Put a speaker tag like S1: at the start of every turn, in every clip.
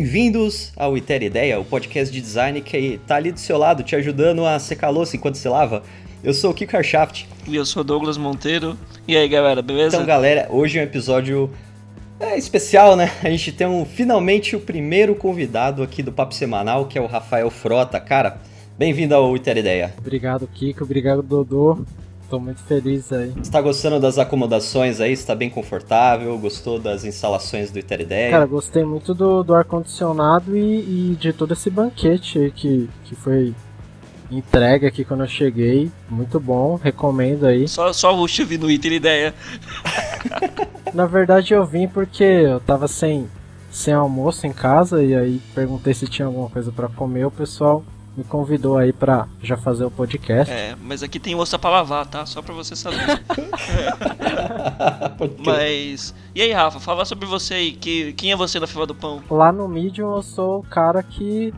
S1: Bem-vindos ao Iter Ideia, o podcast de design que tá ali do seu lado, te ajudando a secar louça enquanto você lava. Eu sou o Kiko Arshaft.
S2: E eu sou Douglas Monteiro. E aí, galera, beleza?
S1: Então, galera, hoje é um episódio é, especial, né? A gente tem um, finalmente o primeiro convidado aqui do Papo Semanal, que é o Rafael Frota. Cara, bem-vindo ao Iter Ideia.
S3: Obrigado, Kiko. Obrigado, Dodô. Tô muito feliz aí.
S1: Você tá gostando das acomodações aí? Você tá bem confortável? Gostou das instalações do Iter Ideia?
S3: Cara, gostei muito do, do ar-condicionado e, e, de todo esse banquete aí que, que foi entregue aqui quando eu cheguei. Muito bom, recomendo aí.
S2: Só, só o Rush no Iter Ideia.
S3: Na verdade eu vim porque eu tava sem, sem almoço em casa e aí perguntei se tinha alguma coisa para comer. O pessoal me convidou aí pra já fazer o podcast.
S2: É, mas aqui tem osso pra lavar, tá? Só pra você saber. mas. E aí, Rafa, fala sobre você aí. Que, quem é você na fila do pão?
S3: Lá no Medium eu sou o cara que,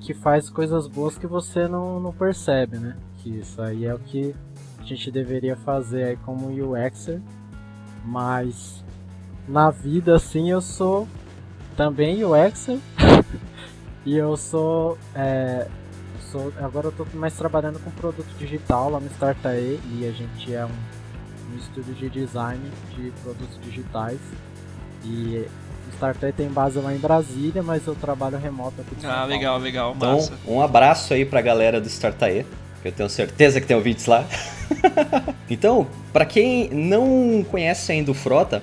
S3: que faz coisas boas que você não, não percebe, né? Que isso aí é o que a gente deveria fazer aí como UXer. Mas na vida assim eu sou também UXer. e eu sou é, sou, agora eu tô mais trabalhando com produto digital lá no Startae e a gente é um, um estúdio de design de produtos digitais. E o Startae tem base lá em Brasília, mas eu trabalho remoto aqui de São
S2: Ah,
S3: Paulo.
S2: legal, legal,
S1: Então,
S2: massa.
S1: um abraço aí pra galera do Startae, que eu tenho certeza que tem ouvintes lá. então, pra quem não conhece ainda o Frota,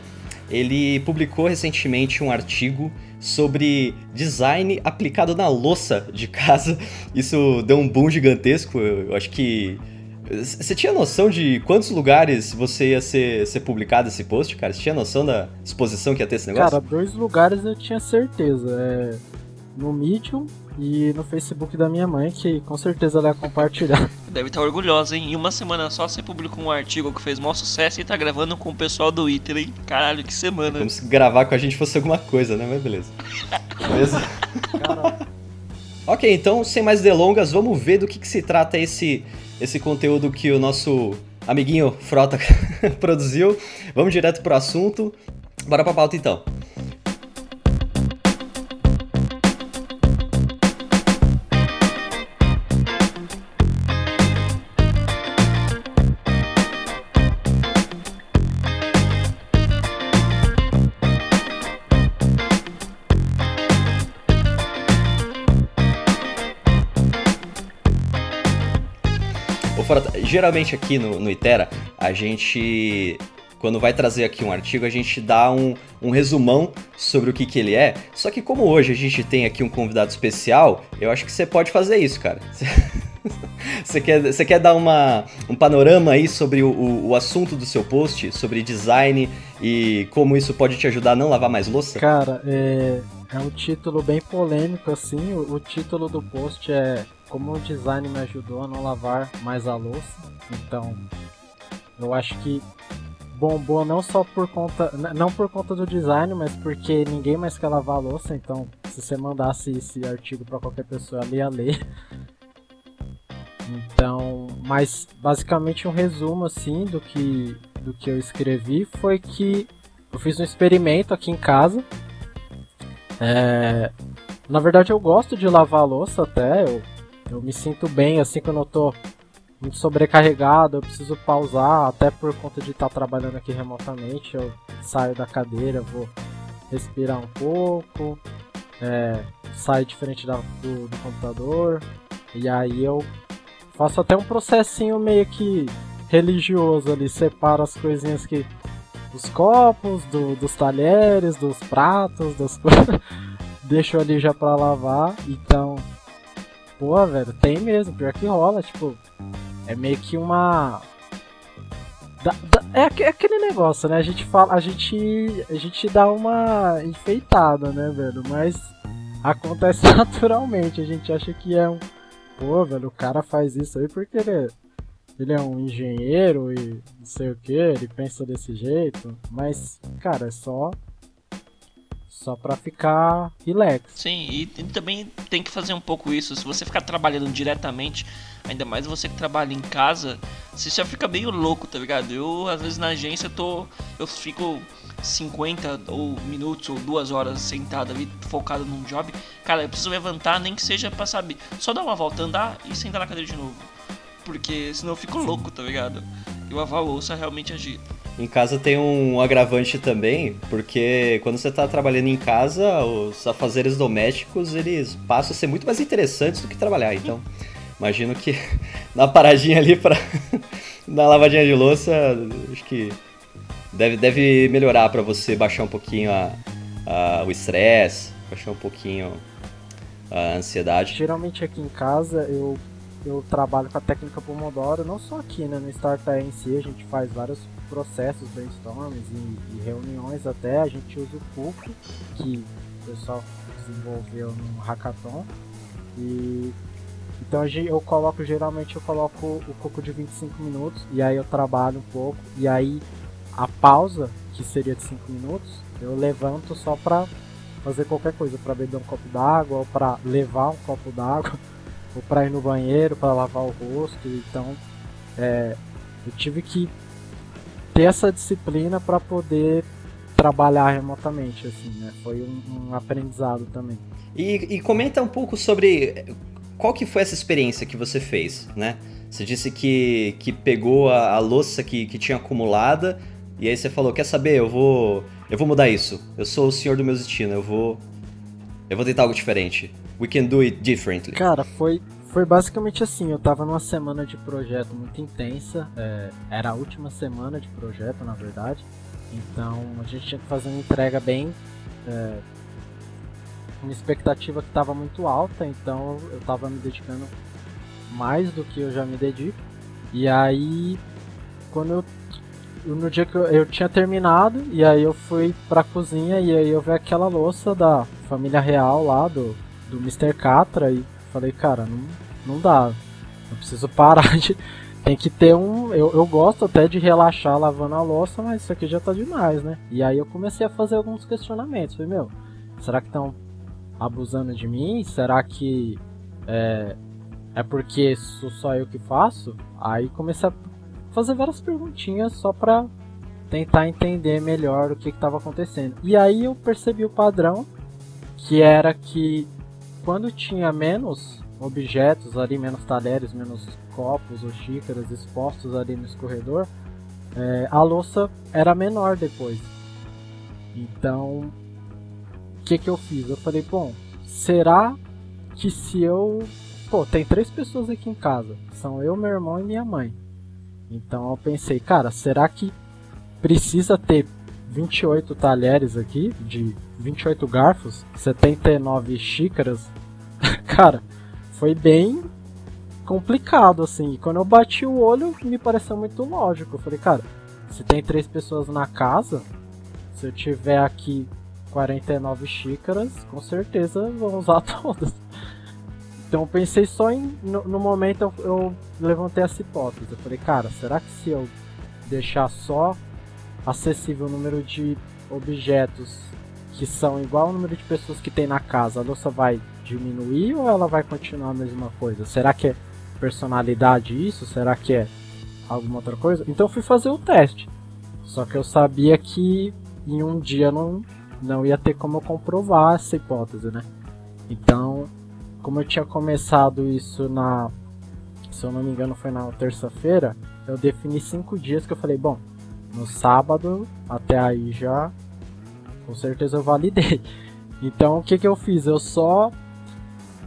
S1: ele publicou recentemente um artigo sobre design aplicado na louça de casa. Isso deu um boom gigantesco. Eu acho que. Você tinha noção de quantos lugares você ia ser, ser publicado esse post, cara? Você tinha noção da exposição que ia ter esse negócio?
S3: Cara, dois lugares eu tinha certeza. É no Medium e no Facebook da minha mãe, que com certeza ela ia compartilhar.
S2: Deve estar orgulhosa, hein? Em uma semana só você publicou um artigo que fez maior sucesso e tá gravando com o pessoal do Iter, hein? Caralho, que semana.
S1: Como se gravar com a gente fosse alguma coisa, né? Mas beleza. Beleza?
S3: Cara,
S1: Ok, então, sem mais delongas, vamos ver do que, que se trata esse, esse conteúdo que o nosso amiguinho Frota produziu. Vamos direto pro assunto. Bora pra pauta então. Geralmente aqui no, no Itera, a gente, quando vai trazer aqui um artigo, a gente dá um, um resumão sobre o que, que ele é. Só que como hoje a gente tem aqui um convidado especial, eu acho que você pode fazer isso, cara. Você quer, você quer dar uma, um panorama aí sobre o, o, o assunto do seu post, sobre design e como isso pode te ajudar a não lavar mais louça?
S3: cara é, é um título bem polêmico, assim. O, o título do post é Como o design me ajudou a não lavar mais a louça. Então, eu acho que bombou não só por conta. Não por conta do design, mas porque ninguém mais quer lavar a louça. Então, se você mandasse esse artigo pra qualquer pessoa, ela ia ler. Então, mas basicamente um resumo assim do que do que eu escrevi foi que eu fiz um experimento aqui em casa. É, na verdade eu gosto de lavar a louça até, eu, eu me sinto bem assim quando eu tô muito sobrecarregado, eu preciso pausar, até por conta de estar trabalhando aqui remotamente, eu saio da cadeira, vou respirar um pouco, é, saio diferente da- do, do computador, e aí eu faço até um processinho meio que religioso ali, separo as coisinhas que. dos copos, do- dos talheres, dos pratos, das coisas. Deixo ali já pra lavar. Então. Pô, velho, tem mesmo, pior que rola, tipo. É meio que uma. dá- dá- é, é aquele negócio, né? A gente fala. A gente. A gente dá uma enfeitada, né, velho? Mas acontece naturalmente. A gente acha que é um pô, velho, o cara faz isso aí porque ele é, ele é um engenheiro e não sei o que, ele pensa desse jeito. Mas, cara, é só. Só pra ficar relax.
S2: Sim, e, e também tem que fazer um pouco isso. Se você ficar trabalhando diretamente, ainda mais você que trabalha em casa, você já fica meio louco, tá ligado? Eu, às vezes, na agência, tô. Eu fico 50 ou minutos ou duas horas sentado ali, focado num job, cara, eu preciso levantar, nem que seja pra, sabe, só dar uma volta, andar e sentar na cadeira de novo. Porque senão eu fico louco, tá ligado? E lavar a louça realmente agita.
S1: Em casa tem um agravante também, porque quando você está trabalhando em casa, os afazeres domésticos, eles passam a ser muito mais interessantes do que trabalhar. Então, imagino que na paradinha ali para na lavadinha de louça, acho que deve, deve melhorar para você baixar um pouquinho a, a o estresse, baixar um pouquinho a ansiedade.
S3: Geralmente aqui em casa eu eu trabalho com a técnica Pomodoro, não só aqui, né, no Startup em si, a gente faz vários processos, brainstorms e, e, reuniões até, a gente usa o Cook, que o pessoal desenvolveu no Hackathon. E então eu coloco, geralmente eu coloco o Cook de 25 minutos e aí eu trabalho um pouco e aí a pausa, que seria de 5 minutos, eu levanto só pra fazer qualquer coisa, para beber um copo d'água ou para levar um copo d'água ou para ir no banheiro, para lavar o rosto. Então, é, eu tive que ter essa disciplina para poder trabalhar remotamente, assim, né? Foi um, um aprendizado também.
S1: E, e, comenta um pouco sobre qual que foi essa experiência que você fez, né? Você disse que, que pegou a, a louça que, que tinha acumulada e aí você falou, quer saber, eu vou eu vou mudar isso. Eu sou o senhor do meu destino, eu vou eu vou tentar algo diferente. We can do it differently.
S3: Cara, foi foi basicamente assim, eu tava numa semana de projeto muito intensa, é, era a última semana de projeto, na verdade. Então a gente tinha que fazer uma entrega bem. É, uma expectativa que estava muito alta, então eu estava me dedicando mais do que eu já me dedico. E aí, quando eu. No dia que eu, eu tinha terminado, e aí eu fui pra cozinha e aí eu vi aquela louça da família real lá, do, do Mr. Catra, e falei, cara, não, não dá. Eu preciso parar de. Tem que ter um. Eu, eu gosto até de relaxar lavando a louça, mas isso aqui já tá demais, né? E aí eu comecei a fazer alguns questionamentos. Falei, meu, será que estão abusando de mim? Será que é, é porque sou só eu que faço? Aí comecei a fazer várias perguntinhas só pra tentar entender melhor o que estava acontecendo. E aí eu percebi o padrão, que era que quando tinha menos objetos ali, menos talheres, menos copos ou xícaras expostos ali no escorredor, é, a louça era menor depois. Então, o que que eu fiz? Eu falei, bom, será que se eu... Pô, tem três pessoas aqui em casa. São eu, meu irmão e minha mãe. Então eu pensei, cara, será que precisa ter 28 talheres aqui, de 28 garfos, 79 xícaras? cara, foi bem complicado, assim. E quando eu bati o olho, me pareceu muito lógico. Eu falei, cara, se tem três pessoas na casa, se eu tiver aqui 49 xícaras, com certeza vou usar todas. Então eu pensei só em. No, no momento eu, eu, levantei essa hipótese. Eu falei, cara, será que se eu deixar só acessível o número de objetos que são igual ao número de pessoas que tem na casa, a louça vai diminuir ou ela vai continuar a mesma coisa? Será que é personalidade isso? Será que é alguma outra coisa? Então fui fazer o teste. Só que eu sabia que em um dia não, não ia ter como eu comprovar essa hipótese, né? Então, como eu tinha começado isso na. Se eu não me engano, foi na terça-feira, eu defini cinco dias que eu falei, bom, no sábado até aí já com certeza eu validei. Então o que, que eu fiz? Eu só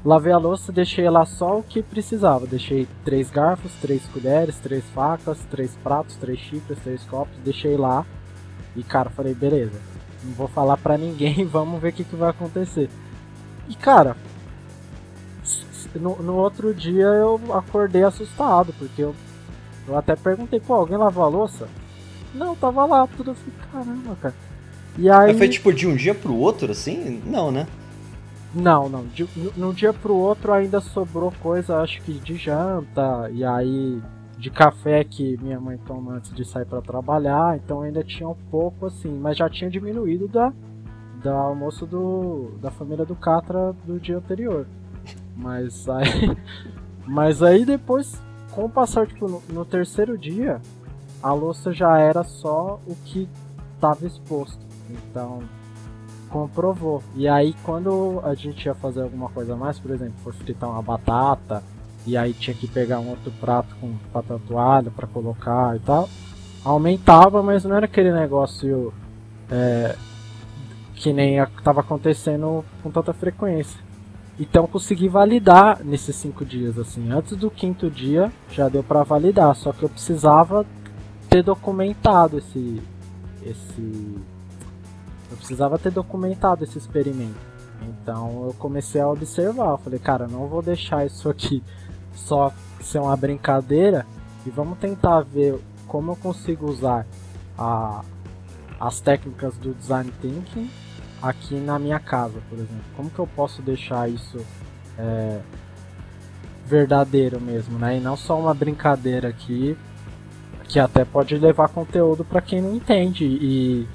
S3: Lavei a louça, deixei lá só o que precisava. Deixei três garfos, três colheres, três facas, três pratos, três xícaras, três copos. Deixei lá. E cara, falei, beleza. Não vou falar pra ninguém, vamos ver o que, que vai acontecer. E cara, no, no, outro dia eu acordei assustado, porque eu, eu até perguntei, pô, alguém lavou a louça? Não, tava lá, tudo. Eu falei, caramba, cara.
S1: E aí. Mas foi tipo de um dia pro outro, assim? Não, né?
S3: Não, não. De, no, dia pro outro ainda sobrou coisa, acho que de janta, e aí de café que minha mãe toma antes de sair para trabalhar, então ainda tinha um pouco assim, mas já tinha diminuído da, da almoço do, da família do Catra do dia anterior. Mas aí, mas aí depois, com o passar tipo, no, no terceiro dia, a louça já era só o que estava exposto. Então, comprovou. E aí, quando a gente ia fazer alguma coisa mais, por exemplo, for fritar uma batata, e aí tinha que pegar um outro prato com papel para colocar e tal, aumentava, mas não era aquele negócio é, que nem estava acontecendo com tanta frequência. Então consegui validar nesses cinco dias assim. Antes do quinto dia já deu para validar, só que eu precisava ter documentado esse esse eu precisava ter documentado esse experimento. Então eu comecei a observar, eu falei, cara, não vou deixar isso aqui só ser uma brincadeira e vamos tentar ver como eu consigo usar a, as técnicas do design thinking aqui na minha casa, por exemplo. Como que eu posso deixar isso é, verdadeiro mesmo, né? E não só uma brincadeira aqui que até pode levar conteúdo para quem não entende. E,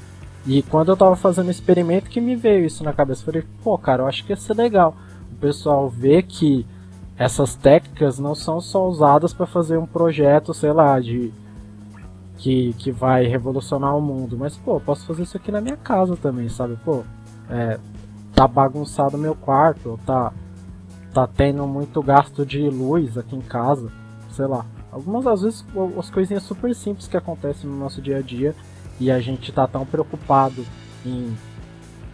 S3: e quando eu tava fazendo o experimento que me veio isso na cabeça, eu falei, pô, cara, eu acho que ia ser legal. O pessoal vê que essas técnicas não são só usadas para fazer um projeto, sei lá, de que, que vai revolucionar o mundo, mas pô, posso fazer isso aqui na minha casa também, sabe? Pô, é, tá bagunçado meu quarto, tá tá tendo muito gasto de luz aqui em casa, sei lá. Algumas às vezes as coisinhas super simples que acontecem no nosso dia a dia e a gente tá tão preocupado em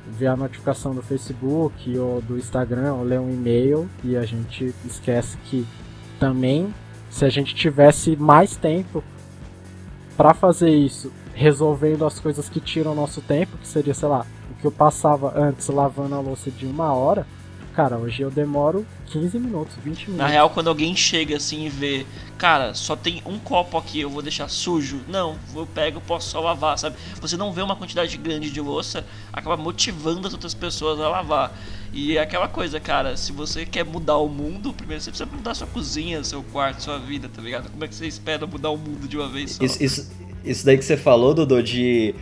S3: ver a notificação do Facebook ou do Instagram ou ler um e-mail e a gente esquece que também se a gente tivesse mais tempo para fazer isso, resolvendo as coisas que tiram nosso tempo, que seria, sei lá, o que eu passava antes lavando a louça de uma hora, cara, hoje eu demoro 15 minutos, 20 minutos.
S2: Na real, quando alguém chega assim e vê, cara, só tem um copo aqui, eu vou deixar sujo. Não, eu pego, posso só lavar, sabe? Você não vê uma quantidade grande de louça, acaba motivando as outras pessoas a lavar. E é aquela coisa, cara, se você quer mudar o mundo, primeiro você precisa mudar sua cozinha, seu quarto, sua vida, tá ligado? Como é que você espera mudar o mundo de uma vez só?
S1: Isso, isso, isso daí que você falou, Dodô, de,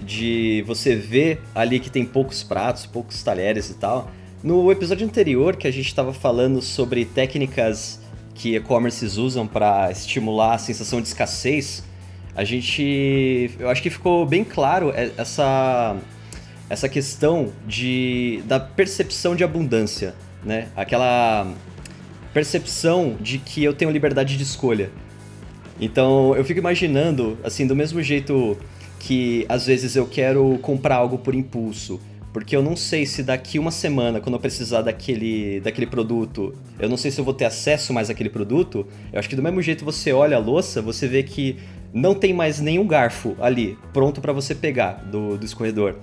S1: de você ver ali que tem poucos pratos, poucos talheres e tal no episódio anterior, que a gente estava falando sobre técnicas que e-commerces usam para estimular a sensação de escassez, a gente. Eu acho que ficou bem claro essa, essa questão de, da percepção de abundância, né? Aquela percepção de que eu tenho liberdade de escolha. Então eu fico imaginando, assim, do mesmo jeito que às vezes eu quero comprar algo por impulso porque eu não sei se daqui uma semana, quando eu precisar daquele, daquele produto, eu não sei se eu vou ter acesso mais àquele produto. Eu acho que do mesmo jeito você olha a louça, você vê que não tem mais nenhum garfo ali, pronto para você pegar do, do escorredor.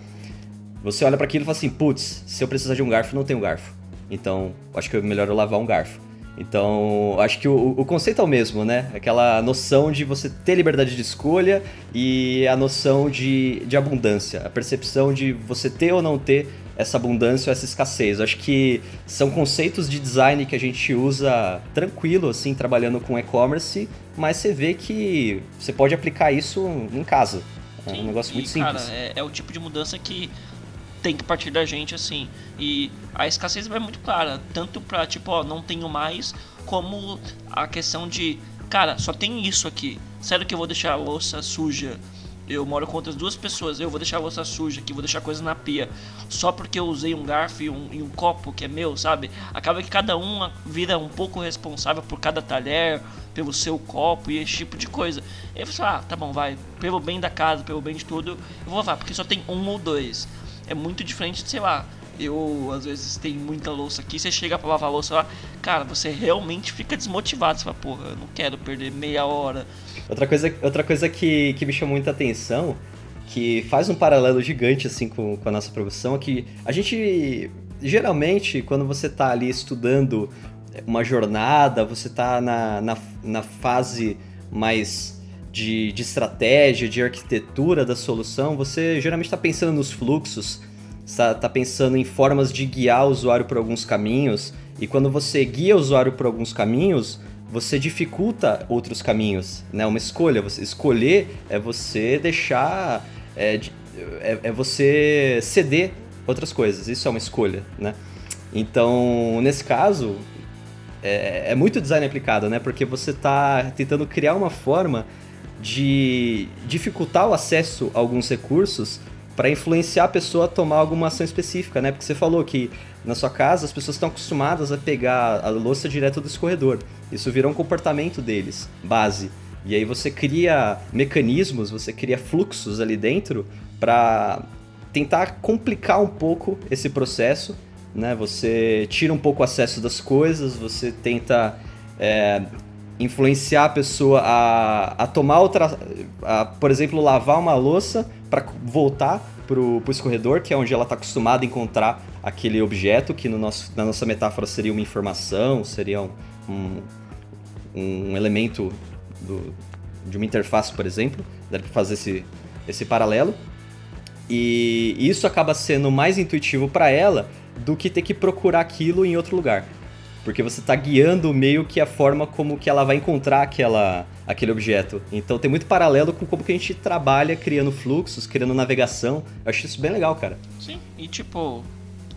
S1: Você olha para aquilo e fala assim, putz, se eu precisar de um garfo, não tenho garfo. Então, acho que é melhor eu lavar um garfo. Então, acho que o, o, conceito é o mesmo, né? Aquela noção de você ter liberdade de escolha e a noção de, de abundância, a percepção de você ter ou não ter essa abundância ou essa escassez. Acho que são conceitos de design que a gente usa tranquilo, assim, trabalhando com e-commerce, mas você vê que você pode aplicar isso em casa. É um negócio muito simples.
S2: Cara, é, é o tipo de mudança que tem que partir da gente, assim. E a escassez vai muito clara, tanto pra, tipo, ó, não tenho mais, como a questão de, cara, só tem isso aqui. Sério que eu vou deixar a louça suja? Eu moro com outras duas pessoas, eu vou deixar a louça suja aqui, vou deixar coisa na pia, só porque eu usei um garfo e um, e um copo que é meu, sabe? Acaba que cada um vira um pouco responsável por cada talher, pelo seu copo e esse tipo de coisa. Eu falo, ah, tá bom, vai, pelo bem da casa, pelo bem de tudo, eu vou lavar, porque só tem um ou dois é muito diferente de, sei lá, eu às vezes tenho muita louça aqui, você chega pra lavar louça lá, cara, você realmente fica desmotivado, você fala, porra, eu não quero perder meia hora.
S1: Outra coisa, outra coisa que, que me chamou muita atenção, que faz um paralelo gigante assim com, com a nossa profissão, é que a gente geralmente, quando você tá ali estudando uma jornada, você tá na, na, na fase mais de, de estratégia, de arquitetura da solução, você geralmente está pensando nos fluxos, está tá pensando em formas de guiar o usuário por alguns caminhos, e quando você guia o usuário por alguns caminhos, você dificulta outros caminhos, né? Uma escolha, você escolher é você deixar, é, é, é você ceder outras coisas, isso é uma escolha, né? Então, nesse caso, é, é muito design aplicado, né? Porque você está tentando criar uma forma de dificultar o acesso a alguns recursos para influenciar a pessoa a tomar alguma ação específica, né? Porque você falou que na sua casa as pessoas estão acostumadas a pegar a louça direto do escorredor. Isso virou um comportamento deles, base. E aí você cria mecanismos, você cria fluxos ali dentro para tentar complicar um pouco esse processo, né? Você tira um pouco o acesso das coisas, você tenta é, influenciar a pessoa a, a tomar outra, a, por exemplo, lavar uma louça para voltar pro, pro escorredor, que é onde ela está acostumada a encontrar aquele objeto, que no nosso, na nossa metáfora seria uma informação, seria um, um, um elemento do, de uma interface, por exemplo. Dá para fazer esse, esse paralelo. E isso acaba sendo mais intuitivo para ela do que ter que procurar aquilo em outro lugar. Porque você está guiando meio que a forma como que ela vai encontrar aquela, aquele objeto. Então tem muito paralelo com como que a gente trabalha criando fluxos, criando navegação. Eu acho isso bem legal, cara.
S2: Sim, e tipo,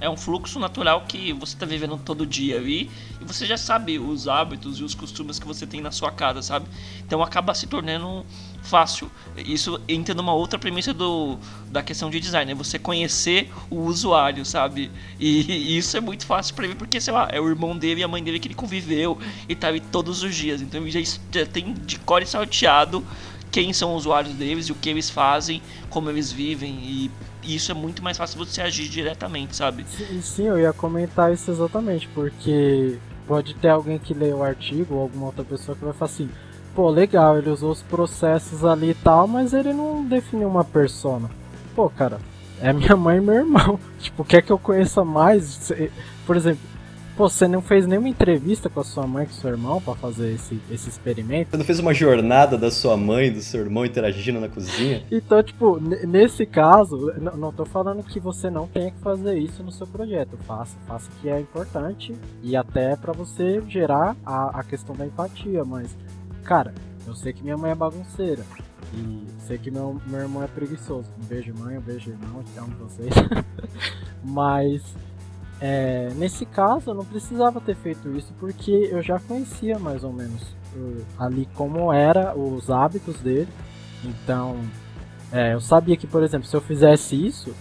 S2: é um fluxo natural que você está vivendo todo dia ali e você já sabe os hábitos e os costumes que você tem na sua casa, sabe? Então acaba se tornando fácil. Isso entra numa outra premissa do, da questão de design, é você conhecer o usuário, sabe? E, e isso é muito fácil para ele, porque, sei lá, é o irmão dele e a mãe dele que ele conviveu e tá ali todos os dias. Então ele já, já tem de core salteado quem são os usuários deles e o que eles fazem, como eles vivem e isso é muito mais fácil você agir diretamente, sabe?
S3: Sim, sim, eu ia comentar isso exatamente, porque pode ter alguém que lê o artigo ou alguma outra pessoa que vai falar assim, pô, legal, ele usou os processos ali e tal, mas ele não definiu uma persona. Pô, cara, é minha mãe e meu irmão. Tipo, quer que eu conheça mais? Por exemplo, pô, você não fez nenhuma entrevista com a sua mãe e com seu irmão para fazer esse, esse experimento?
S1: Você não fez uma jornada da sua mãe e do seu irmão interagindo na cozinha?
S3: Então, tipo, nesse caso, não tô falando que você não tenha que fazer isso no seu projeto. Faça, faça que é importante e até para você gerar a, a questão da empatia, mas Cara, eu sei que minha mãe é bagunceira. E sei que meu, meu irmão é preguiçoso. Um beijo, mãe, um beijo, irmão, te amo vocês. Mas, é, nesse caso, eu não precisava ter feito isso porque eu já conhecia mais ou menos ali como era os hábitos dele. Então, é, eu sabia que, por exemplo, se eu fizesse isso,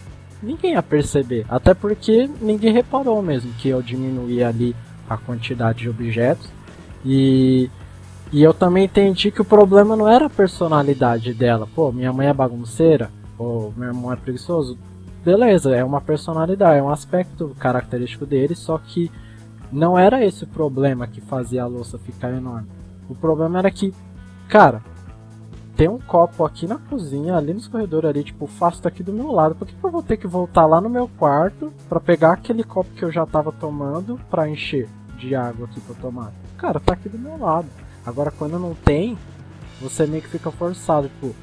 S3: ninguém ia perceber. Até porque ninguém reparou mesmo que eu diminuía ali a quantidade de objetos. E e eu também entendi que o problema não era a personalidade dela. Pô, minha mãe é bagunceira, ou meu irmão é preguiçoso. Beleza, é uma personalidade, é um aspecto característico dele, só que não era esse o problema que fazia a louça ficar enorme. O problema era que, cara, tem um copo aqui na cozinha, ali nos corredores ali, tipo, faço daqui do meu lado. Por que, que eu vou ter que voltar lá no meu quarto para pegar aquele copo que eu já tava tomando para encher de água aqui pra tomar? Cara, tá aqui do meu lado. Agora quando não tem, você meio que fica forçado, tipo,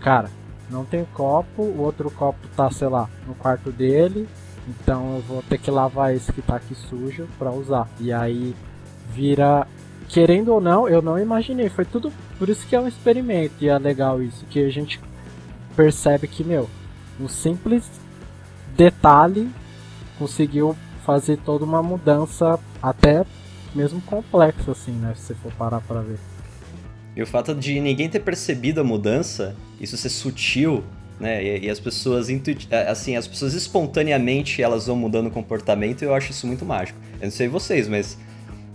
S3: cara, não tem copo, o outro copo tá, sei lá, no quarto dele, então eu vou ter que lavar esse que tá aqui sujo para usar. E aí vira, querendo ou não, eu não imaginei, foi tudo por isso que é um experimento e é legal isso, que a gente percebe que, meu, um simples detalhe conseguiu fazer toda uma mudança até mesmo complexo, assim, né? Se você for parar pra ver.
S1: E o fato de ninguém ter percebido a mudança, isso ser sutil, né? E, e as pessoas assim, as pessoas espontaneamente elas vão mudando o comportamento eu acho isso muito mágico. Eu não sei vocês, mas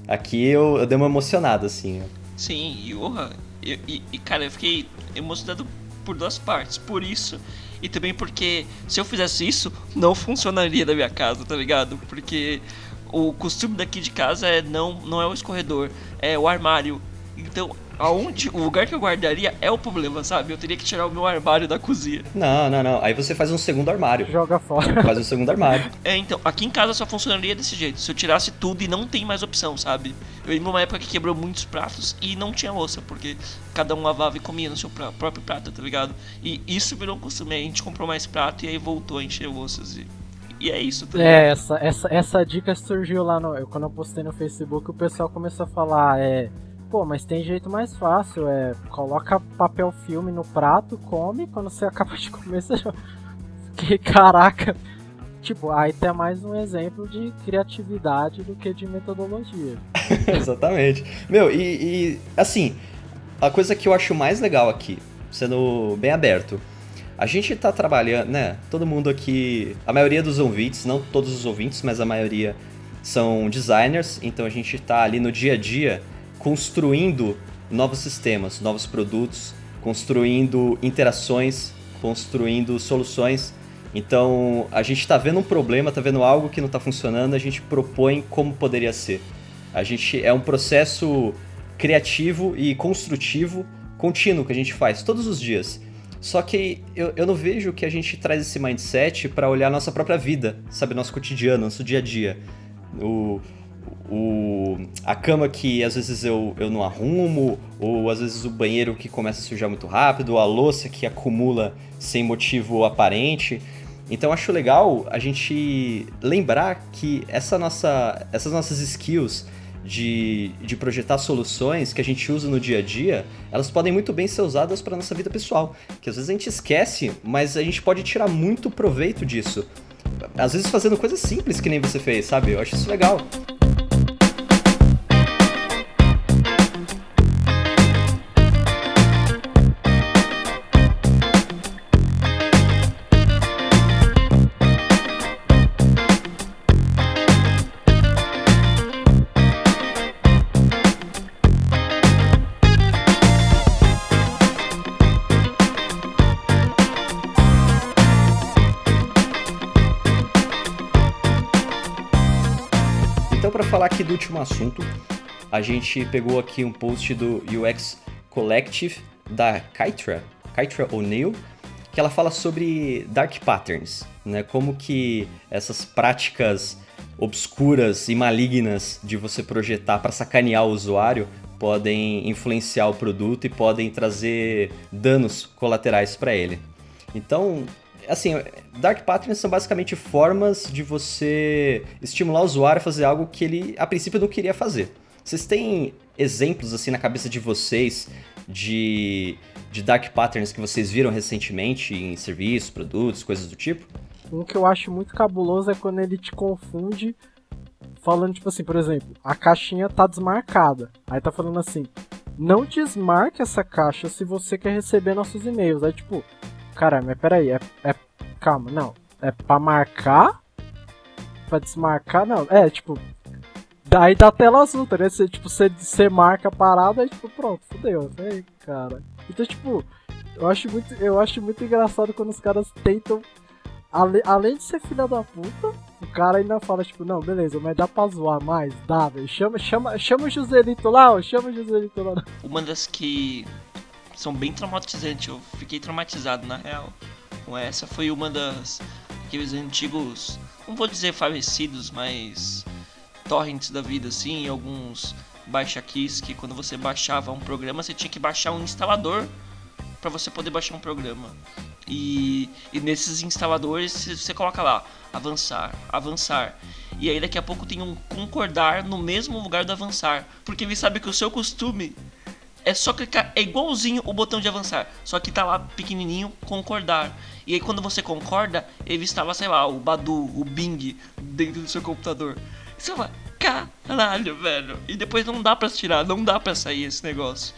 S1: aqui eu, eu dei uma emocionada, assim.
S2: Sim, e, orra, e, e cara, eu fiquei emocionado por duas partes. Por isso, e também porque se eu fizesse isso, não funcionaria na minha casa, tá ligado? Porque o costume daqui de casa é não, não é o escorredor, é o armário. Então, aonde o lugar que eu guardaria é o problema, sabe? Eu teria que tirar o meu armário da cozinha.
S1: Não, não, não. Aí você faz um segundo armário.
S3: Joga fora.
S1: Faz um segundo armário.
S2: É, então, aqui em casa só funcionaria desse jeito. Se eu tirasse tudo e não tem mais opção, sabe? Eu lembro uma época que quebrou muitos pratos e não tinha louça, porque cada um lavava e comia no seu próprio prato, tá ligado? E isso virou um costume. A gente comprou mais prato e aí voltou a encher louças e e é isso.
S3: Tá é, essa, essa, essa dica surgiu lá no. Eu, quando eu postei no Facebook, o pessoal começou a falar, é. Pô, mas tem jeito mais fácil, é. Coloca papel filme no prato, come, quando você acaba de comer, você já. Caraca! Tipo, aí tem mais um exemplo de criatividade do que de metodologia.
S1: Exatamente. Meu, e, e assim, a coisa que eu acho mais legal aqui, sendo bem aberto, a gente tá trabalhando, né? Todo mundo aqui, a maioria dos ouvintes, não todos os ouvintes, mas a maioria são designers, então a gente tá ali no dia a dia construindo novos sistemas, novos produtos, construindo interações, construindo soluções. Então a gente está vendo um problema, está vendo algo que não está funcionando, a gente propõe como poderia ser. A gente é um processo criativo e construtivo contínuo que a gente faz todos os dias. Só que eu, eu não vejo que a gente traz esse mindset para olhar a nossa própria vida, sabe? Nosso cotidiano, nosso dia a dia. O, o, a cama que às vezes eu, eu não arrumo, ou às vezes o banheiro que começa a sujar muito rápido, a louça que acumula sem motivo aparente. Então acho legal a gente lembrar que essa nossa, essas nossas skills de, de projetar soluções que a gente usa no dia a dia, elas podem muito bem ser usadas para nossa vida pessoal. Que às vezes a gente esquece, mas a gente pode tirar muito proveito disso. Às vezes fazendo coisas simples que nem você fez, sabe? Eu acho isso legal. Falar aqui do último assunto. A gente pegou aqui um post do UX Collective da Kytra, Kytra O'Neill, que ela fala sobre dark patterns, né? Como que essas práticas obscuras e malignas de você projetar para sacanear o usuário podem influenciar o produto e podem trazer danos colaterais para ele. Então, assim, dark patterns são basicamente formas de você estimular o usuário a fazer algo que ele a princípio não queria fazer. Vocês têm exemplos assim na cabeça de vocês de, de dark patterns que vocês viram recentemente em serviços, produtos, coisas do tipo?
S3: Um que eu acho muito cabuloso é quando ele te confunde falando tipo assim, por exemplo, a caixinha tá desmarcada. Aí tá falando assim: "Não desmarque essa caixa se você quer receber nossos e-mails". Aí tipo, Cara, peraí, é, é. Calma, não. É pra marcar? Pra desmarcar? Não. É, tipo. Daí dá tela azul, tá ligado? Você, tipo, você, você marca a parada e, tipo, pronto, fodeu. Aí, cara. Então, tipo, eu acho muito, eu acho muito engraçado quando os caras tentam. Ale, além de ser filha da puta, o cara ainda fala, tipo, não, beleza, mas dá pra zoar mais? Dá, velho. Chama, chama, chama o Joselito lá, ó, chama o Joselito lá.
S2: Uma das que são bem traumatizantes. Eu fiquei traumatizado na real com essa. Foi uma das aqueles antigos, não vou dizer falecidos, mas torrents da vida assim, alguns baixa keys que quando você baixava um programa, você tinha que baixar um instalador para você poder baixar um programa. E, e nesses instaladores você coloca lá avançar, avançar. E aí daqui a pouco tem um concordar no mesmo lugar do avançar, porque ele sabe que o seu costume é só clicar, é igualzinho o botão de avançar, só que tá lá pequenininho concordar. E aí quando você concorda, ele estava, sei lá, o Badu, o Bing dentro do seu computador. Você fala, caralho, velho. E depois não dá pra tirar, não dá pra sair esse negócio.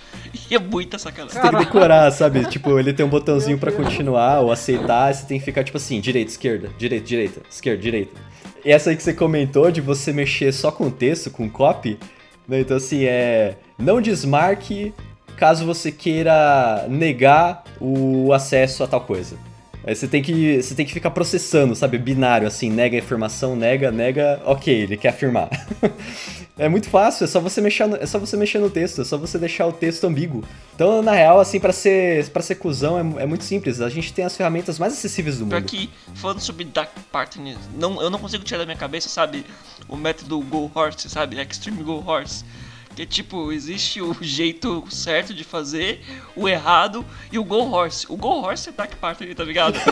S2: E é muita sacanagem.
S1: Você tem que decorar, sabe? tipo, ele tem um botãozinho para continuar ou aceitar, você tem que ficar tipo assim, direita, esquerda, direita, direita, esquerda, direita. E essa aí que você comentou de você mexer só com texto, com copy, né? Então, assim, é. Não desmarque caso você queira negar o acesso a tal coisa. Aí você tem que, você tem que ficar processando, sabe? Binário, assim, nega a informação, nega, nega, ok, ele quer afirmar. é muito fácil, é só você mexer no, é só você mexer no texto, é só você deixar o texto ambíguo. Então, na real, assim, para ser para ser cuzão é, é, muito simples. A gente tem as ferramentas mais acessíveis do mundo.
S2: Aqui, falando sobre Dark Partners, não, eu não consigo tirar da minha cabeça, sabe? O método Go Horse, sabe? Extreme Go Horse que tipo, existe o jeito certo de fazer, o errado e o Go Horse. O Go Horse é Dark Partner, tá ligado?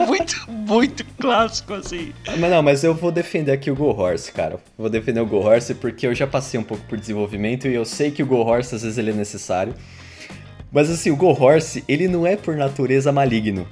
S2: é muito, muito clássico, assim.
S1: Mas não, mas eu vou defender aqui o Go Horse, cara. Vou defender o Go Horse porque eu já passei um pouco por desenvolvimento e eu sei que o Go Horse às vezes ele é necessário. Mas assim, o Go Horse, ele não é por natureza maligno.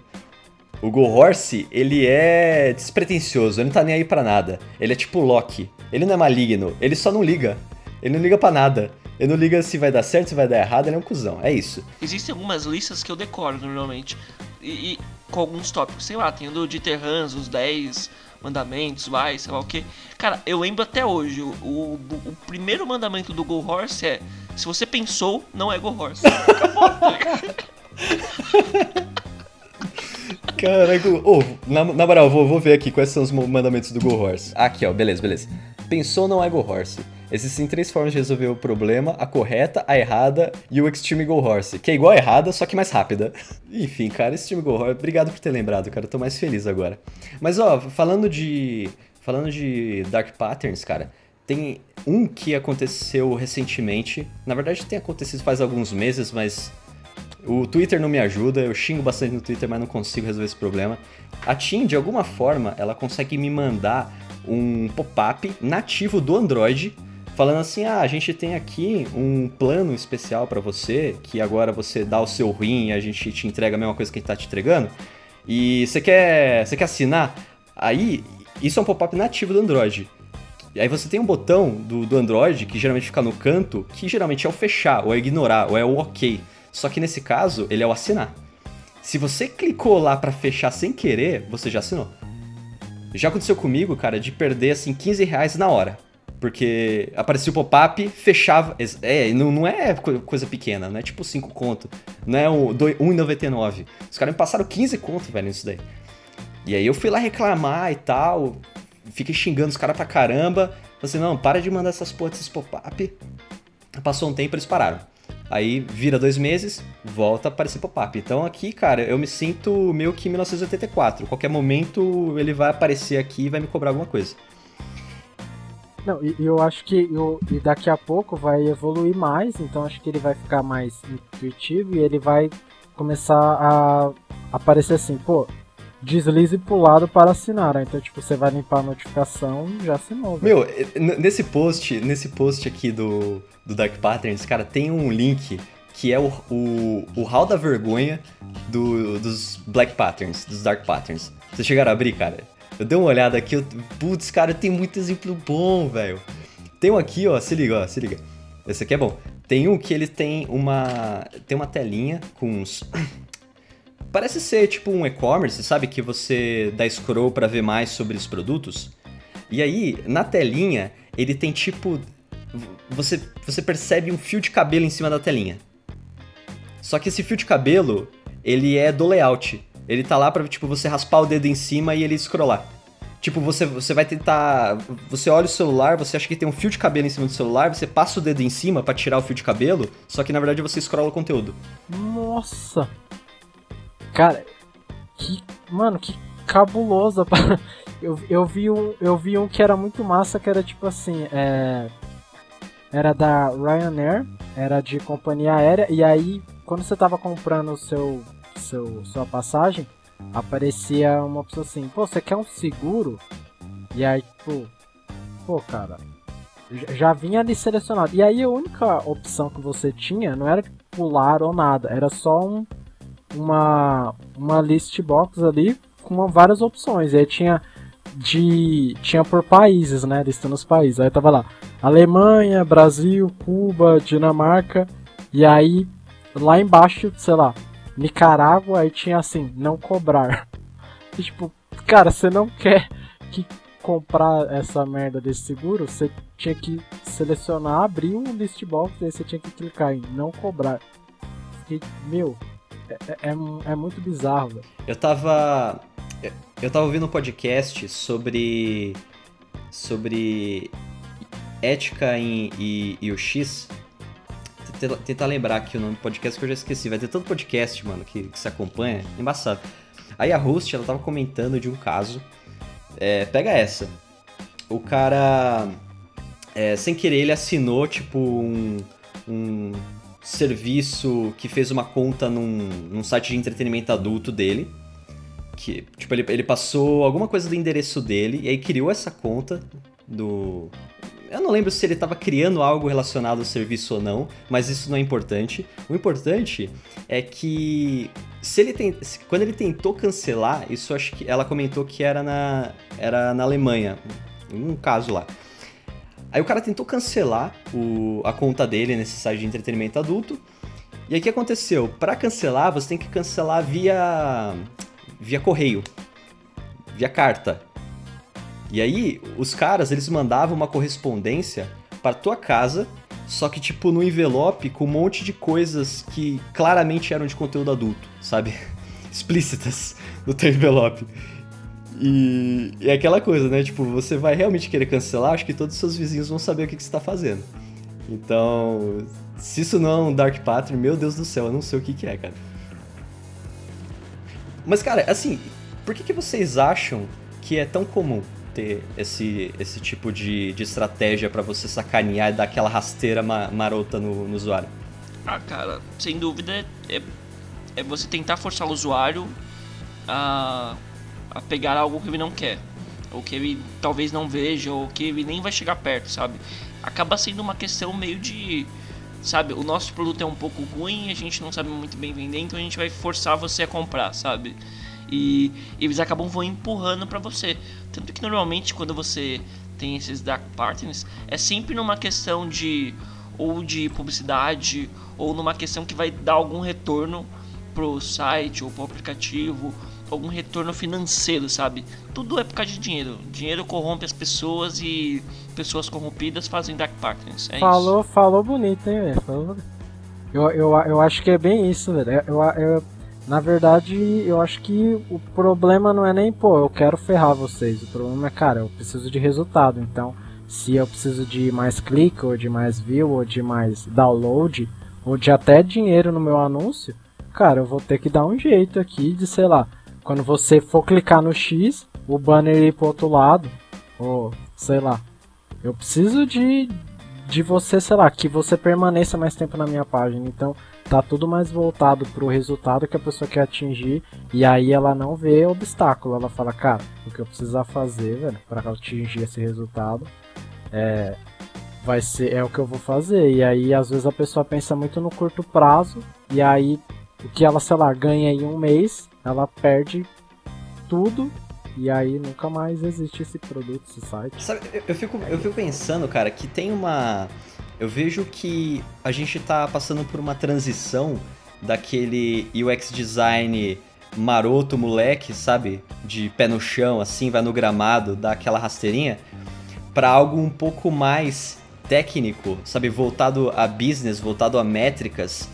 S1: O Go Horse, ele é despretensioso, ele não tá nem aí pra nada. Ele é tipo Loki. Ele não é maligno, ele só não liga. Ele não liga para nada. Ele não liga se vai dar certo, se vai dar errado, ele é um cuzão. É isso.
S2: Existem algumas listas que eu decoro normalmente. E, e com alguns tópicos, sei lá, tem o do Dieter Hans, os 10 mandamentos, vai, sei lá o que. Cara, eu lembro até hoje, o, o, o, primeiro mandamento do Go Horse é: se você pensou, não é Go Horse.
S1: Caraca, oh, na, na moral, vou, vou ver aqui quais são os mandamentos do Go Horse. Aqui, ó, beleza, beleza. Pensou não é Go Horse. Existem três formas de resolver o problema: a correta, a errada e o Extreme Go Horse, que é igual a errada, só que mais rápida. Enfim, cara, Extreme Go Horse, obrigado por ter lembrado, cara, eu tô mais feliz agora. Mas ó, falando de. Falando de Dark Patterns, cara, tem um que aconteceu recentemente. Na verdade, tem acontecido faz alguns meses, mas o Twitter não me ajuda. Eu xingo bastante no Twitter, mas não consigo resolver esse problema. A Tim, de alguma forma, ela consegue me mandar um pop-up nativo do Android falando assim: ah, a gente tem aqui um plano especial para você, que agora você dá o seu rim e a gente te entrega a mesma coisa que a gente tá te entregando. E você quer, você quer assinar? Aí, isso é um pop-up nativo do Android. E aí você tem um botão do, do Android que geralmente fica no canto, que geralmente é o fechar, ou é ignorar, ou é o ok. Só que nesse caso, ele é o assinar. Se você clicou lá para fechar sem querer, você já assinou. Já aconteceu comigo, cara, de perder assim 15 reais na hora. Porque aparecia o pop-up, fechava. É, não, não é coisa pequena, não é tipo 5 conto. Não é o 1,99. Os caras me passaram 15 conto, velho, nisso daí. E aí eu fui lá reclamar e tal. Fiquei xingando os caras pra caramba. Falei assim, não, para de mandar essas porras, esses pop-up. Passou um tempo, eles pararam. Aí vira dois meses, volta a aparecer pop-up. Então aqui, cara, eu me sinto meio que em 1984. Qualquer momento ele vai aparecer aqui e vai me cobrar alguma coisa.
S3: Não, e eu acho que eu, e daqui a pouco vai evoluir mais, então acho que ele vai ficar mais intuitivo e ele vai começar a aparecer assim, pô, deslize pro lado para assinar. Né? Então, tipo, você vai limpar a notificação já assinou.
S1: Meu, nesse post, nesse post aqui do, do Dark Patterns, cara, tem um link que é o, o, o hall da vergonha do, dos Black Patterns, dos Dark Patterns. Vocês chegaram a abrir, cara? Eu dei uma olhada aqui, eu, putz, cara, tem muito exemplo bom, velho. Tem um aqui, ó, se liga, ó, se liga. Esse aqui é bom. Tem um que ele tem uma tem uma telinha com uns Parece ser tipo um e-commerce, sabe que você dá scroll para ver mais sobre os produtos. E aí, na telinha, ele tem tipo você você percebe um fio de cabelo em cima da telinha. Só que esse fio de cabelo, ele é do layout. Ele tá lá pra, tipo, você raspar o dedo em cima e ele scrollar. Tipo, você, você vai tentar. Você olha o celular, você acha que tem um fio de cabelo em cima do celular, você passa o dedo em cima para tirar o fio de cabelo, só que na verdade você scrolla o conteúdo.
S3: Nossa! Cara, que. Mano, que cabulosa. eu, eu, vi um, eu vi um que era muito massa, que era tipo assim. É, era da Ryanair, era de companhia aérea, e aí, quando você tava comprando o seu seu, sua passagem, aparecia uma pessoa assim, pô, você quer um seguro? E aí, tipo, pô, cara, já vinha ali selecionado. E aí a única opção que você tinha não era pular ou nada, era só um, uma, uma list box ali com várias opções. E aí tinha de tinha por países, né, listando os países. Aí tava lá Alemanha, Brasil, Cuba, Dinamarca. E aí lá embaixo, sei lá, Nicarágua, aí tinha assim, não cobrar. E, tipo, cara, você não quer que comprar essa merda desse seguro, você tinha que selecionar, abrir um list box, aí você tinha que clicar em não cobrar. E, meu, é, é, é, é muito bizarro, velho.
S1: Eu tava. Eu tava ouvindo um podcast sobre. sobre ética em, e, e o X tentar lembrar aqui o nome do podcast que eu já esqueci. Vai ter todo podcast, mano, que, que se acompanha. Embaçado. Aí a host, ela tava comentando de um caso. É, pega essa. O cara, é, sem querer, ele assinou, tipo, um, um serviço que fez uma conta num, num site de entretenimento adulto dele. Que, tipo, ele, ele passou alguma coisa do endereço dele e aí criou essa conta do, eu não lembro se ele estava criando algo relacionado ao serviço ou não, mas isso não é importante. O importante é que se ele tem, quando ele tentou cancelar, isso acho que ela comentou que era na, era na Alemanha, um caso lá. Aí o cara tentou cancelar o, a conta dele nesse site de entretenimento adulto. E aí o que aconteceu? Para cancelar, você tem que cancelar via via correio, via carta. E aí os caras, eles mandavam uma correspondência para tua casa, só que tipo no envelope com um monte de coisas que claramente eram de conteúdo adulto, sabe? Explícitas no teu envelope. E, é aquela coisa, né? Tipo, você vai realmente querer cancelar, acho que todos os seus vizinhos vão saber o que, que você está fazendo. Então, se isso não é um Dark Pattern, meu Deus do céu, eu não sei o que, que é, cara. Mas, cara, assim, por que, que vocês acham que é tão comum ter esse, esse tipo de, de estratégia para você sacanear e dar aquela rasteira ma marota no, no, usuário?
S2: Ah, cara, sem dúvida é, é você tentar forçar o usuário a, a pegar algo que ele não quer. Ou que ele talvez não veja, ou que ele nem vai chegar perto, sabe? Acaba sendo uma questão meio de sabe? O nosso produto é um pouco ruim, a gente não sabe muito bem vender, então a gente vai forçar você a comprar, sabe? E, eles acabam vão empurrando para você. Tanto que normalmente quando você tem esses dark partners, é sempre numa questão de ou de publicidade ou numa questão que vai dar algum retorno pro site ou pro aplicativo algum retorno financeiro, sabe? Tudo é por causa de dinheiro. Dinheiro corrompe as pessoas e pessoas corrompidas fazem dark partners. É
S3: falou, isso. falou bonito, hein, velho? Eu, eu, eu acho que é bem isso, velho. Eu, eu, na verdade, eu acho que o problema não é nem, pô, eu quero ferrar vocês. O problema é, cara, eu preciso de resultado. Então, se eu preciso de mais clique, ou de mais view, ou de mais download, ou de até dinheiro no meu anúncio, cara, eu vou ter que dar um jeito aqui de, sei lá, quando você for clicar no X, o banner ir pro outro lado, ou sei lá. Eu preciso de, de você, sei lá, que você permaneça mais tempo na minha página. Então, tá tudo mais voltado pro resultado que a pessoa quer atingir. E aí ela não vê obstáculo. Ela fala, cara, o que eu precisar fazer, velho, pra atingir esse resultado é. Vai ser, é o que eu vou fazer. E aí, às vezes, a pessoa pensa muito no curto prazo. E aí, o que ela, sei lá, ganha em um mês, ela perde tudo e aí nunca mais existe esse produto, esse site.
S1: Sabe, eu, eu, fico, eu fico pensando, cara, que tem uma. Eu vejo que a gente tá passando por uma transição daquele UX design maroto, moleque, sabe? De pé no chão, assim, vai no gramado, dá aquela rasteirinha, para algo um pouco mais técnico, sabe? Voltado a business, voltado a métricas.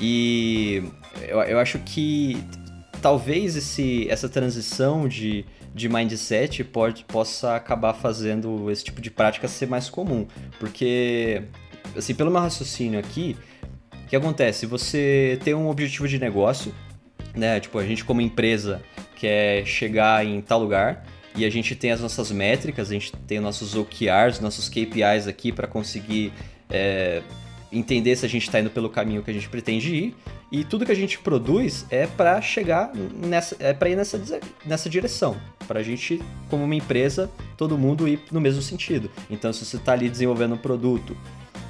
S1: E eu, eu acho que talvez esse, essa transição de, de mindset pode, possa acabar fazendo esse tipo de prática ser mais comum. Porque, assim, pelo meu raciocínio aqui, o que acontece? Você tem um objetivo de negócio, né? Tipo, a gente como empresa quer chegar em tal lugar e a gente tem as nossas métricas, a gente tem nossos OKRs, nossos KPIs aqui para conseguir é, entender se a gente está indo pelo caminho que a gente pretende ir. E tudo que a gente produz é para chegar nessa, é para ir nessa, nessa direção, para a gente, como uma empresa, todo mundo ir no mesmo sentido. Então, se você está ali desenvolvendo um produto,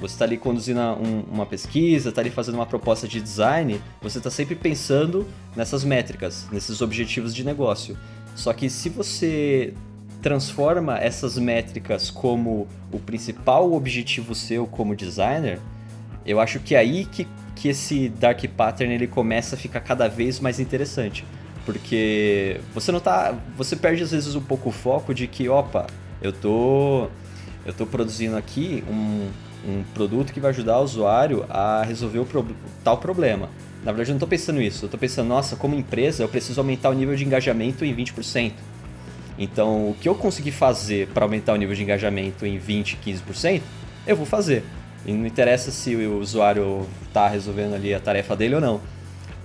S1: você está ali conduzindo um, uma pesquisa, está ali fazendo uma proposta de design, você está sempre pensando nessas métricas, nesses objetivos de negócio. Só que se você transforma essas métricas como o principal objetivo seu como designer, eu acho que é aí que que esse Dark Pattern ele começa a ficar cada vez mais interessante. Porque você não tá. Você perde às vezes um pouco o foco de que, opa, eu tô. Eu tô produzindo aqui um, um produto que vai ajudar o usuário a resolver o pro, tal problema. Na verdade, eu não estou pensando nisso. Eu estou pensando, nossa, como empresa, eu preciso aumentar o nível de engajamento em 20%. Então, o que eu conseguir fazer para aumentar o nível de engajamento em 20%, 15%, eu vou fazer. E não interessa se o usuário está resolvendo ali a tarefa dele ou não.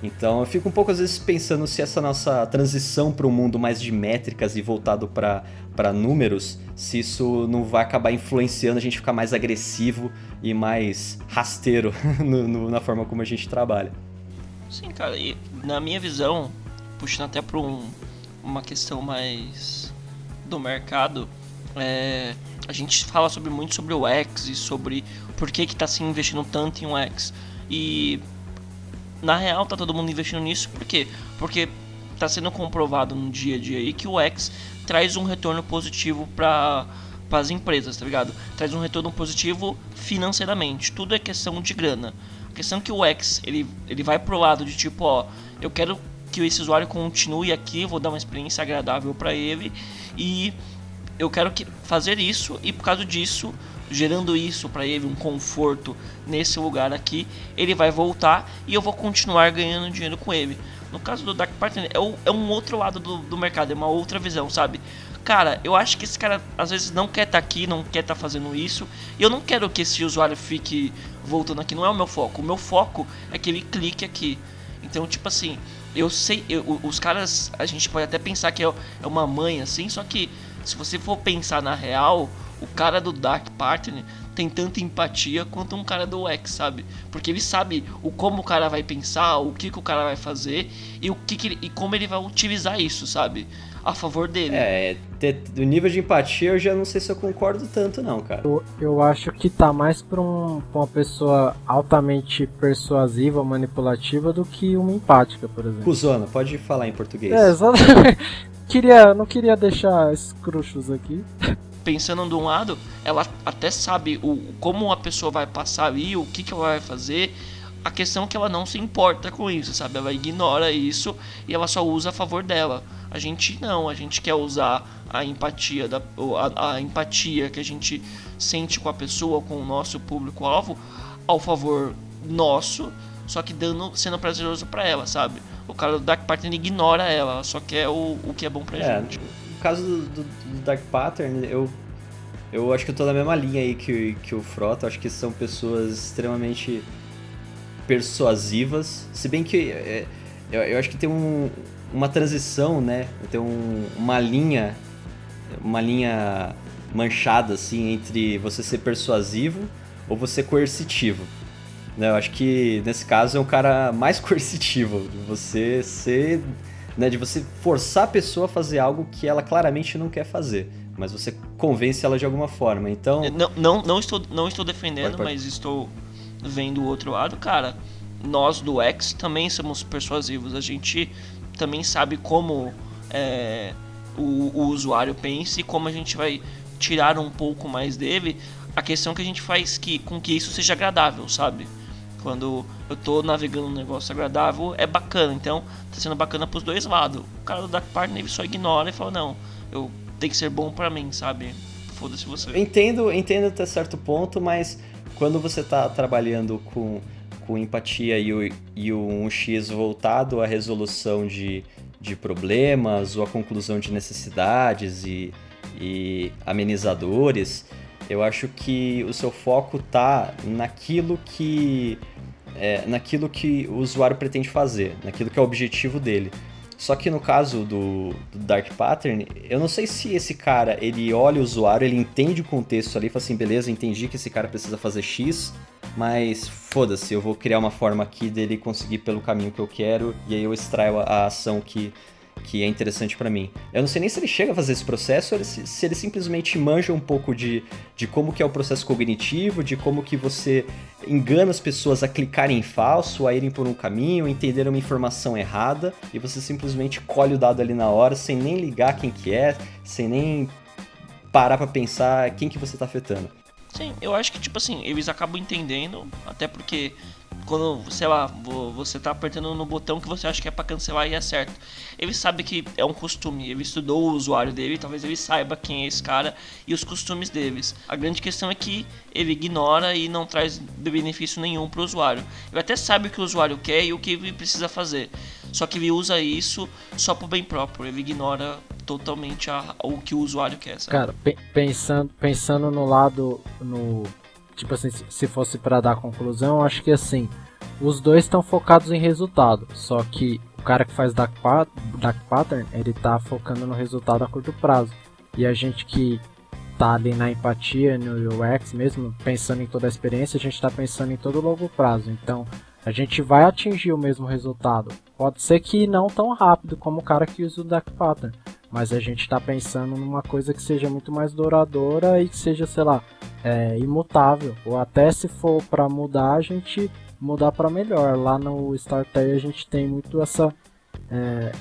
S1: Então eu fico um pouco às vezes pensando se essa nossa transição para um mundo mais de métricas e voltado para números, se isso não vai acabar influenciando a gente ficar mais agressivo e mais rasteiro no, no, na forma como a gente trabalha.
S2: Sim, cara, e na minha visão, puxando até para um, uma questão mais do mercado, é, a gente fala sobre muito sobre o X e sobre por que está se investindo tanto em UX. E na real tá todo mundo investindo nisso, por quê? Porque está sendo comprovado no dia a dia aí que o X traz um retorno positivo para para as empresas, tá ligado? Traz um retorno positivo financeiramente. Tudo é questão de grana. A questão é que o X, ele, ele vai pro lado de tipo, ó, eu quero que esse usuário continue aqui, vou dar uma experiência agradável para ele e eu quero que, fazer isso e por causa disso, gerando isso para ele, um conforto nesse lugar aqui, ele vai voltar e eu vou continuar ganhando dinheiro com ele. No caso do Dark Partner, é, o, é um outro lado do, do, mercado, é uma outra visão, sabe? Cara, eu acho que esse cara às vezes não quer estar tá aqui, não quer estar tá fazendo isso. E eu não quero que esse usuário fique voltando aqui, não é o meu foco. O meu foco é que ele clique aqui. Então, tipo assim, eu sei, eu, os caras, a gente pode até pensar que é, é uma mãe assim, só que se você for pensar na real, o cara do Dark Partner tem tanta empatia quanto um cara do X, sabe? Porque ele sabe o como o cara vai pensar, o que, que o cara vai fazer e o que, que ele, e como ele vai utilizar isso, sabe? A favor dele.
S1: É, ter, do nível de empatia eu já não sei se eu concordo tanto não, cara.
S3: Eu, eu acho que tá mais pra, um, pra uma pessoa altamente persuasiva, manipulativa do que uma empática, por exemplo.
S1: Cusona, pode falar em português.
S3: É, exatamente. queria, não queria deixar escruchos aqui.
S2: Pensando de um lado, ela até sabe o, como a pessoa vai passar ali, o que, que ela vai fazer. A questão é que ela não se importa com isso, sabe? Ela ignora isso e ela só usa a favor dela. A gente não, a gente quer usar a empatia, da, a, a empatia que a gente sente com a pessoa, com o nosso público-alvo, ao favor nosso, só que dando, sendo prazeroso para ela, sabe? O cara do Dark Pattern ignora ela, ela só quer o, o que é bom pra é, gente.
S1: Caso do, do, Dark Pattern, eu, eu acho que eu tô na mesma linha aí que, que o Frota, acho que são pessoas extremamente persuasivas, se bem que é, eu, eu acho que tem um, uma transição, né? Tem um, uma linha, uma linha manchada assim entre você ser persuasivo ou você coercitivo. Né? Eu acho que nesse caso é um cara mais coercitivo, você ser, né, de você forçar a pessoa a fazer algo que ela claramente não quer fazer, mas você convence ela de alguma forma. Então,
S2: não, não, não estou não estou defendendo, pode, pode. mas estou vendo o outro lado, cara. Nós do X também somos persuasivos. A gente também sabe como é, o, o usuário pensa e como a gente vai tirar um pouco mais dele. A questão é que a gente faz que, com que isso seja agradável, sabe? Quando eu tô navegando um negócio agradável, é bacana. Então, tá sendo bacana pros dois lados. O cara do Dark Partner só ignora e fala: Não, eu tem que ser bom para mim, sabe? Foda-se você.
S1: Entendo, entendo até certo ponto, mas quando você tá trabalhando com, com empatia e, o, e um X voltado à resolução de, de problemas ou à conclusão de necessidades e, e amenizadores eu acho que o seu foco tá naquilo que é, naquilo que o usuário pretende fazer, naquilo que é o objetivo dele. Só que no caso do, do, Dark Pattern, eu não sei se esse cara, ele olha o usuário, ele entende o contexto ali fala assim, beleza, entendi que esse cara precisa fazer X, mas foda-se, eu vou criar uma forma aqui dele conseguir pelo caminho que eu quero, e aí eu extraio a, a ação que que é interessante para mim. Eu não sei nem se ele chega a fazer esse processo, ou se, ele simplesmente manja um pouco de, de como que é o processo cognitivo, de como que você engana as pessoas a clicarem em falso, a irem por um caminho, entender uma informação errada, e você simplesmente colhe o dado ali na hora, sem nem ligar quem que é, sem nem parar para pensar quem que você tá afetando.
S2: Sim, eu acho que, tipo assim, eles acabam entendendo, até porque quando, sei lá, você tá apertando no botão que você acha que é para cancelar e é certo. Ele sabe que é um costume, ele estudou o usuário dele, talvez ele saiba quem é esse cara e os costumes deles. A grande questão é que ele ignora e não traz benefício nenhum para o usuário. Ele até sabe o que o usuário quer e o que ele precisa fazer, só que ele usa isso só pro bem próprio, ele ignora totalmente a, o que o usuário quer. Sabe?
S3: Cara, pensando, pensando no lado, no tipo assim, se fosse para dar conclusão, acho que assim, os dois estão focados em resultado, só que o cara que faz Dark, Dark Pattern, ele tá focando no resultado a curto prazo. E a gente que tá ali na empatia, no UX mesmo, pensando em toda a experiência, a gente tá pensando em todo o longo prazo. Então, a gente vai atingir o mesmo resultado. Pode ser que não tão rápido como o cara que usa o Dark Pattern, mas a gente está pensando numa coisa que seja muito mais duradoura e que seja, sei lá, é, imutável. Ou até se for para mudar, a gente mudar para melhor. Lá no StarTech a gente tem muito essa é,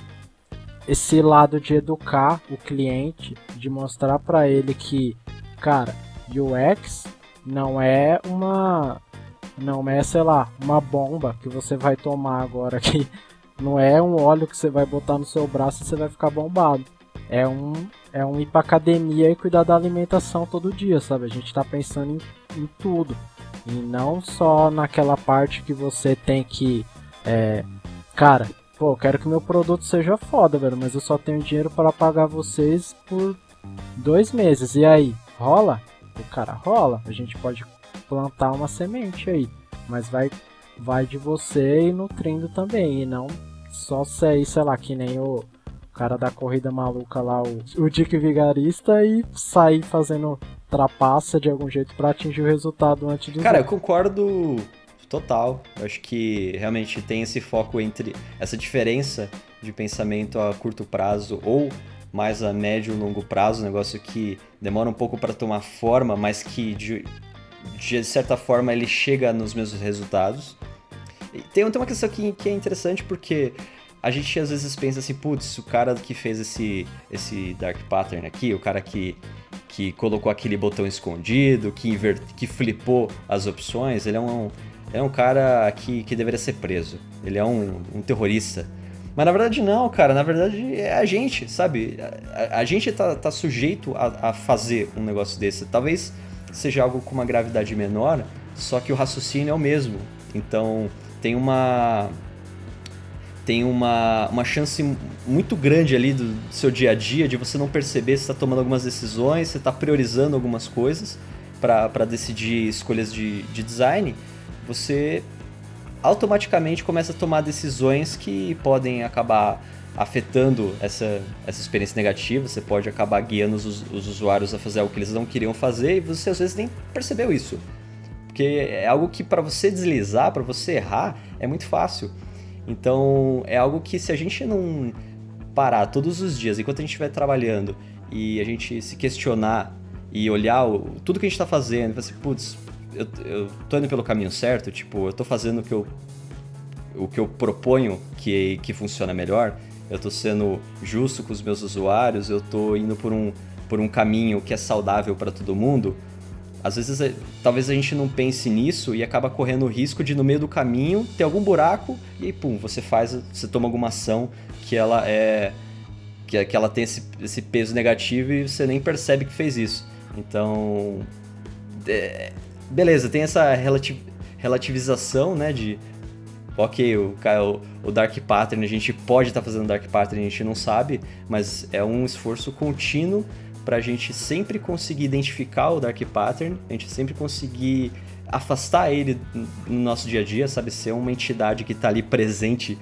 S3: esse lado de educar o cliente, de mostrar para ele que cara, UX não é uma. Não é, sei lá, uma bomba que você vai tomar agora aqui. Não é um óleo que você vai botar no seu braço e você vai ficar bombado. É um, é um ir pra academia e cuidar da alimentação todo dia, sabe? A gente tá pensando em, em tudo. E não só naquela parte que você tem que. É, cara, pô, eu quero que meu produto seja foda, velho, mas eu só tenho dinheiro para pagar vocês por dois meses. E aí, rola? O cara rola. A gente pode plantar uma semente aí, mas vai vai de você e nutrindo também, e não só ser, sei lá, que nem o cara da corrida maluca lá, o, o Dick Vigarista, e sair fazendo trapaça de algum jeito para atingir o resultado antes de.
S1: Cara, eu concordo total. Eu acho que realmente tem esse foco entre essa diferença de pensamento a curto prazo ou mais a médio e longo prazo, um negócio que demora um pouco para tomar forma, mas que de, de certa forma ele chega nos mesmos resultados. E tem, tem uma questão aqui que é interessante porque a gente às vezes pensa assim, putz, o cara que fez esse, esse Dark Pattern aqui, o cara que, que colocou aquele botão escondido, que, invert, que flipou as opções, ele é um, é um cara que, que deveria ser preso. Ele é um, um terrorista. Mas na verdade não, cara. Na verdade é a gente, sabe? A, a gente tá, tá sujeito a, a, fazer um negócio desse. Talvez seja algo com uma gravidade menor, só que o raciocínio é o mesmo. Então tem uma tem uma, uma chance muito grande ali do, do seu dia a dia de você não perceber se está tomando algumas decisões, se está priorizando algumas coisas para decidir escolhas de, de design, você automaticamente começa a tomar decisões que podem acabar afetando essa, essa experiência negativa, você pode acabar guiando os, os usuários a fazer algo que eles não queriam fazer e você às vezes nem percebeu isso. Porque é algo que para você deslizar, para você errar, é muito fácil. Então é algo que se a gente não parar todos os dias, enquanto a gente estiver trabalhando, e a gente se questionar e olhar o, tudo que a gente está fazendo, e assim, putz, eu, eu tô indo pelo caminho certo, tipo, eu tô fazendo o que eu, o que eu proponho que, que funciona melhor, eu tô sendo justo com os meus usuários, eu tô indo por um, por um caminho que é saudável para todo mundo. Às vezes, é, talvez a gente não pense nisso e acaba correndo o risco de no meio do caminho ter algum buraco e aí, pum, você faz, você toma alguma ação que ela é que, que ela tem esse, esse peso negativo e você nem percebe que fez isso. Então, é, beleza, tem essa relativ, relativização, né, de ok, o, o Dark Pattern, a gente pode estar tá fazendo Dark Pattern, a gente não sabe, mas é um esforço contínuo para a gente sempre conseguir identificar o Dark Pattern, a gente sempre conseguir afastar ele no nosso dia a dia, sabe? Ser uma entidade que está ali presente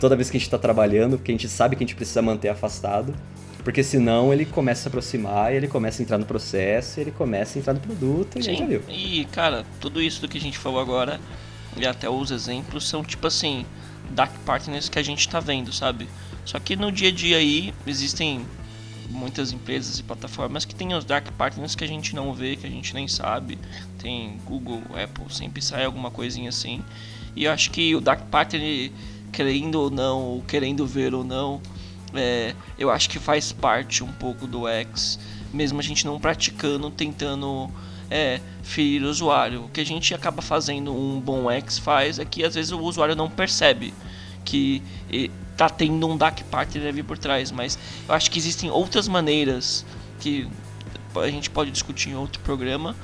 S1: toda vez que a gente está trabalhando, porque a gente sabe que a gente precisa manter afastado. Porque senão ele começa a se aproximar, ele começa a entrar no processo, ele começa a entrar no produto e
S2: Sim.
S1: já viu.
S2: E, cara, tudo isso do que a gente falou agora, e até os exemplos, são tipo assim, dark partners que a gente tá vendo, sabe? Só que no dia a dia aí existem muitas empresas e plataformas que têm os dark partners que a gente não vê, que a gente nem sabe. Tem Google, Apple, sempre sai alguma coisinha assim. E eu acho que o dark partner, querendo ou não, querendo ver ou não, é, eu acho que faz parte um pouco do X, mesmo a gente não praticando, tentando é, ferir o usuário. O que a gente acaba fazendo um bom X faz é que às vezes o usuário não percebe que tá tendo um dark partner ali por trás, mas eu acho que existem outras maneiras que a gente pode discutir em outro programa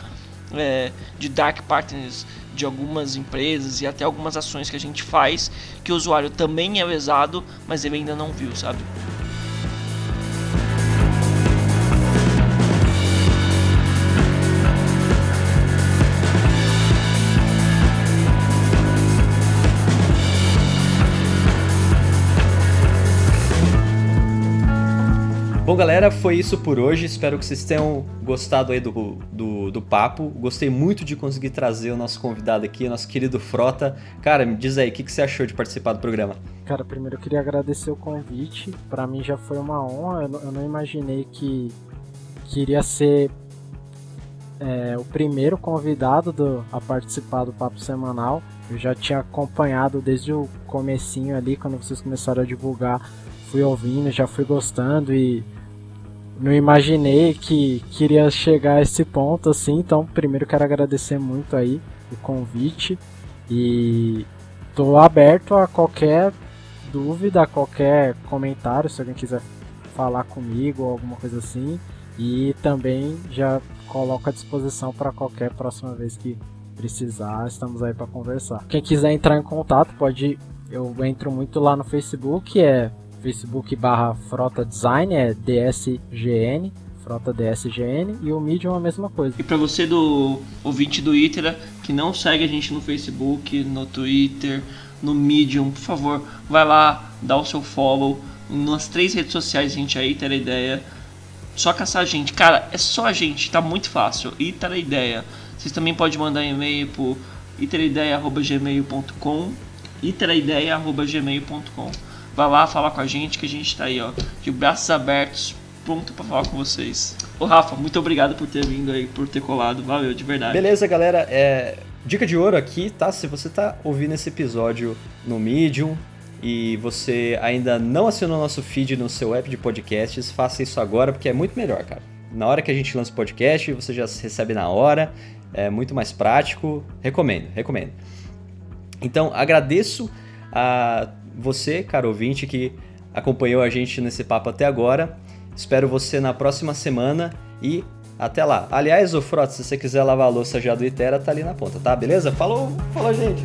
S2: é, de dark partners de algumas empresas e até algumas ações que a gente faz que o usuário também é lesado, mas ele ainda não viu, sabe?
S1: Bom, galera, foi isso por hoje. Espero que vocês tenham gostado aí do, do, do, papo. Gostei muito de conseguir trazer o nosso convidado aqui, o nosso querido Frota. Cara, me diz aí, o que, que você achou de participar do programa?
S3: Cara, primeiro eu queria agradecer o convite. Para mim já foi uma honra. Eu não, eu não imaginei que, que iria ser é, o primeiro convidado do, a participar do Papo Semanal. Eu já tinha acompanhado desde o comecinho ali, quando vocês começaram a divulgar. Fui ouvindo, já fui gostando e não imaginei que queria chegar a esse ponto assim. Então, primeiro quero agradecer muito aí o convite e tô aberto a qualquer dúvida, a qualquer comentário, se alguém quiser falar comigo ou alguma coisa assim. E também já coloco à disposição para qualquer próxima vez que precisar, estamos aí para conversar. Quem quiser entrar em contato, pode. Eu entro muito lá no Facebook, é Facebook barra Frota Design, é DSGN, Frota DSGN, e o Medium é a mesma coisa.
S2: E para você do ouvinte do Itera, que não segue a gente no Facebook, no Twitter, no Medium, por favor, vai lá, dá o seu follow. Nas três redes sociais a gente aí, Itera Ideia. Só caçar a gente. Cara, é só a gente, tá muito fácil. Itera Ideia. Vocês também podem mandar e-mail pro iteraideiia.gmail.com iteraideiia.gmail.com Vai lá falar com a gente que a gente tá aí, ó, de braços abertos, pronto para falar com vocês. Ô Rafa, muito obrigado por ter vindo aí, por ter colado, valeu, de verdade.
S1: Beleza, galera, é... dica de ouro aqui, tá? Se você tá ouvindo esse episódio no Medium e você ainda não assinou nosso feed no seu app de podcasts, faça isso agora porque é muito melhor, cara. Na hora que a gente lança o podcast, você já recebe na hora é muito mais prático. Recomendo, recomendo. Então, agradeço a você, caro ouvinte, que acompanhou a gente nesse papo até agora. Espero você na próxima semana e até lá. Aliás, o Frota, se você quiser lavar a louça já do Itera, tá ali na ponta, tá? Beleza? Falou, falou, gente!